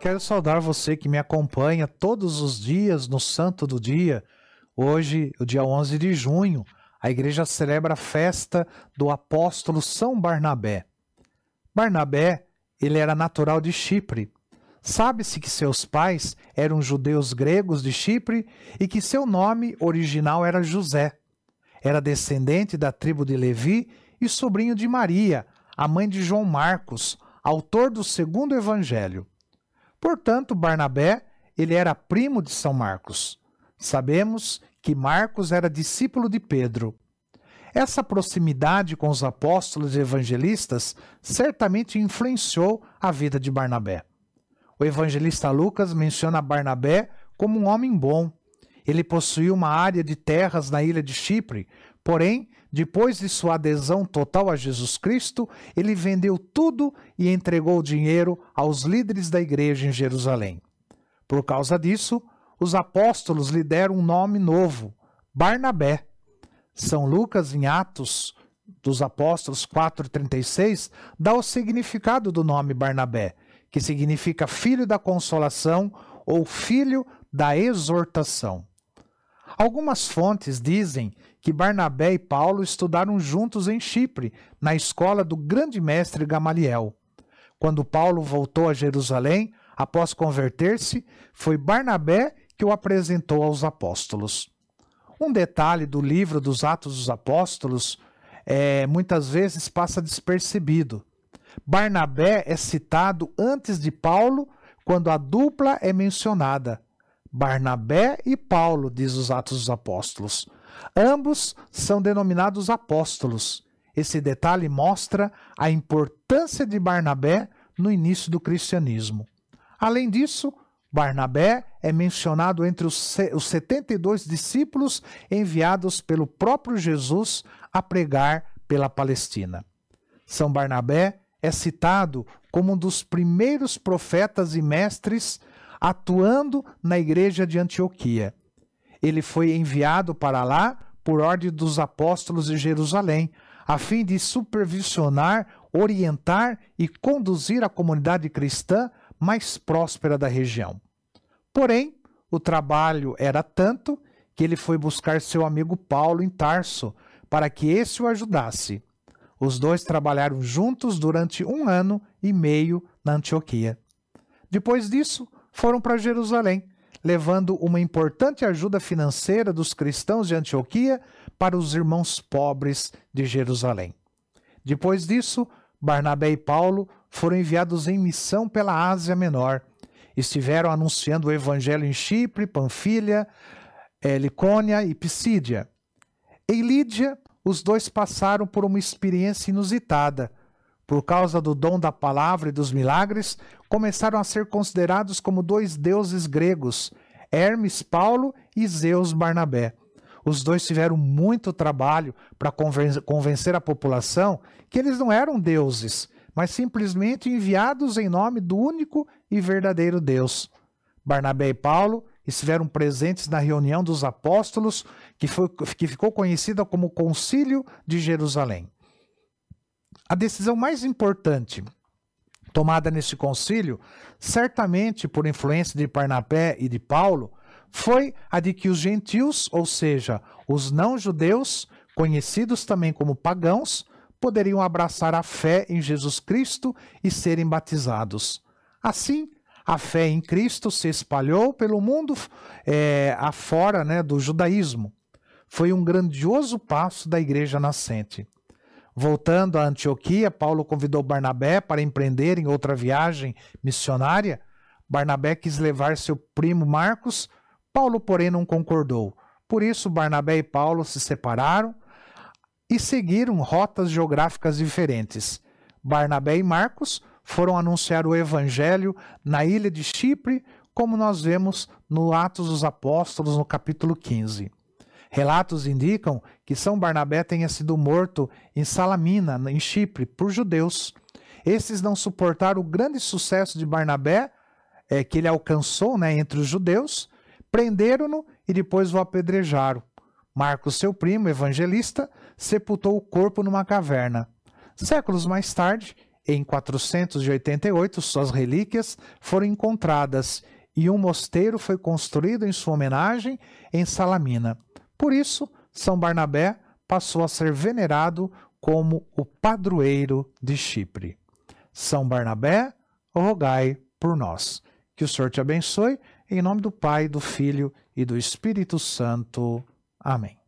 Quero saudar você que me acompanha todos os dias no Santo do Dia. Hoje, o dia 11 de junho, a igreja celebra a festa do apóstolo São Barnabé. Barnabé, ele era natural de Chipre. Sabe-se que seus pais eram judeus gregos de Chipre e que seu nome original era José. Era descendente da tribo de Levi e sobrinho de Maria, a mãe de João Marcos, autor do segundo evangelho. Portanto, Barnabé, ele era primo de São Marcos. Sabemos que Marcos era discípulo de Pedro. Essa proximidade com os apóstolos e evangelistas certamente influenciou a vida de Barnabé. O evangelista Lucas menciona Barnabé como um homem bom. Ele possuía uma área de terras na ilha de Chipre, porém, depois de sua adesão total a Jesus Cristo, ele vendeu tudo e entregou o dinheiro aos líderes da igreja em Jerusalém. Por causa disso, os apóstolos lhe deram um nome novo, Barnabé. São Lucas, em Atos dos Apóstolos 4,36, dá o significado do nome Barnabé, que significa filho da consolação ou filho da exortação. Algumas fontes dizem que Barnabé e Paulo estudaram juntos em Chipre, na escola do grande mestre Gamaliel. Quando Paulo voltou a Jerusalém, após converter-se, foi Barnabé que o apresentou aos apóstolos. Um detalhe do livro dos Atos dos Apóstolos é, muitas vezes passa despercebido. Barnabé é citado antes de Paulo quando a dupla é mencionada. Barnabé e Paulo, diz os Atos dos Apóstolos. Ambos são denominados apóstolos. Esse detalhe mostra a importância de Barnabé no início do cristianismo. Além disso, Barnabé é mencionado entre os 72 discípulos enviados pelo próprio Jesus a pregar pela Palestina. São Barnabé é citado como um dos primeiros profetas e mestres atuando na igreja de Antioquia. Ele foi enviado para lá por ordem dos apóstolos de Jerusalém, a fim de supervisionar, orientar e conduzir a comunidade cristã mais próspera da região. Porém, o trabalho era tanto que ele foi buscar seu amigo Paulo em Tarso para que esse o ajudasse. Os dois trabalharam juntos durante um ano e meio na Antioquia. Depois disso, foram para Jerusalém, levando uma importante ajuda financeira dos cristãos de Antioquia para os irmãos pobres de Jerusalém. Depois disso, Barnabé e Paulo foram enviados em missão pela Ásia Menor. Estiveram anunciando o evangelho em Chipre, Panfilha, eh, Licônia e Pisídia. Em Lídia, os dois passaram por uma experiência inusitada. Por causa do dom da palavra e dos milagres, começaram a ser considerados como dois deuses gregos, Hermes Paulo e Zeus Barnabé. Os dois tiveram muito trabalho para convencer a população que eles não eram deuses, mas simplesmente enviados em nome do único e verdadeiro Deus. Barnabé e Paulo estiveram presentes na reunião dos apóstolos, que, foi, que ficou conhecida como Concílio de Jerusalém. A decisão mais importante tomada nesse concílio, certamente por influência de Barnabé e de Paulo, foi a de que os gentios, ou seja, os não-judeus, conhecidos também como pagãos, poderiam abraçar a fé em Jesus Cristo e serem batizados. Assim, a fé em Cristo se espalhou pelo mundo é, afora né, do judaísmo. Foi um grandioso passo da igreja nascente. Voltando a Antioquia, Paulo convidou Barnabé para empreender em outra viagem missionária. Barnabé quis levar seu primo Marcos, Paulo, porém, não concordou. Por isso, Barnabé e Paulo se separaram e seguiram rotas geográficas diferentes. Barnabé e Marcos foram anunciar o evangelho na ilha de Chipre, como nós vemos no Atos dos Apóstolos, no capítulo 15. Relatos indicam que São Barnabé tenha sido morto em Salamina, em Chipre, por judeus. Esses não suportaram o grande sucesso de Barnabé, é, que ele alcançou né, entre os judeus, prenderam-no e depois o apedrejaram. Marcos, seu primo, evangelista, sepultou o corpo numa caverna. Séculos mais tarde, Em 488, suas relíquias foram encontradas e um mosteiro foi construído em sua homenagem em Salamina. Por isso, São Barnabé passou a ser venerado como o padroeiro de Chipre. São Barnabé, rogai por nós. Que o Senhor te abençoe, em nome do Pai, do Filho e do Espírito Santo. Amém.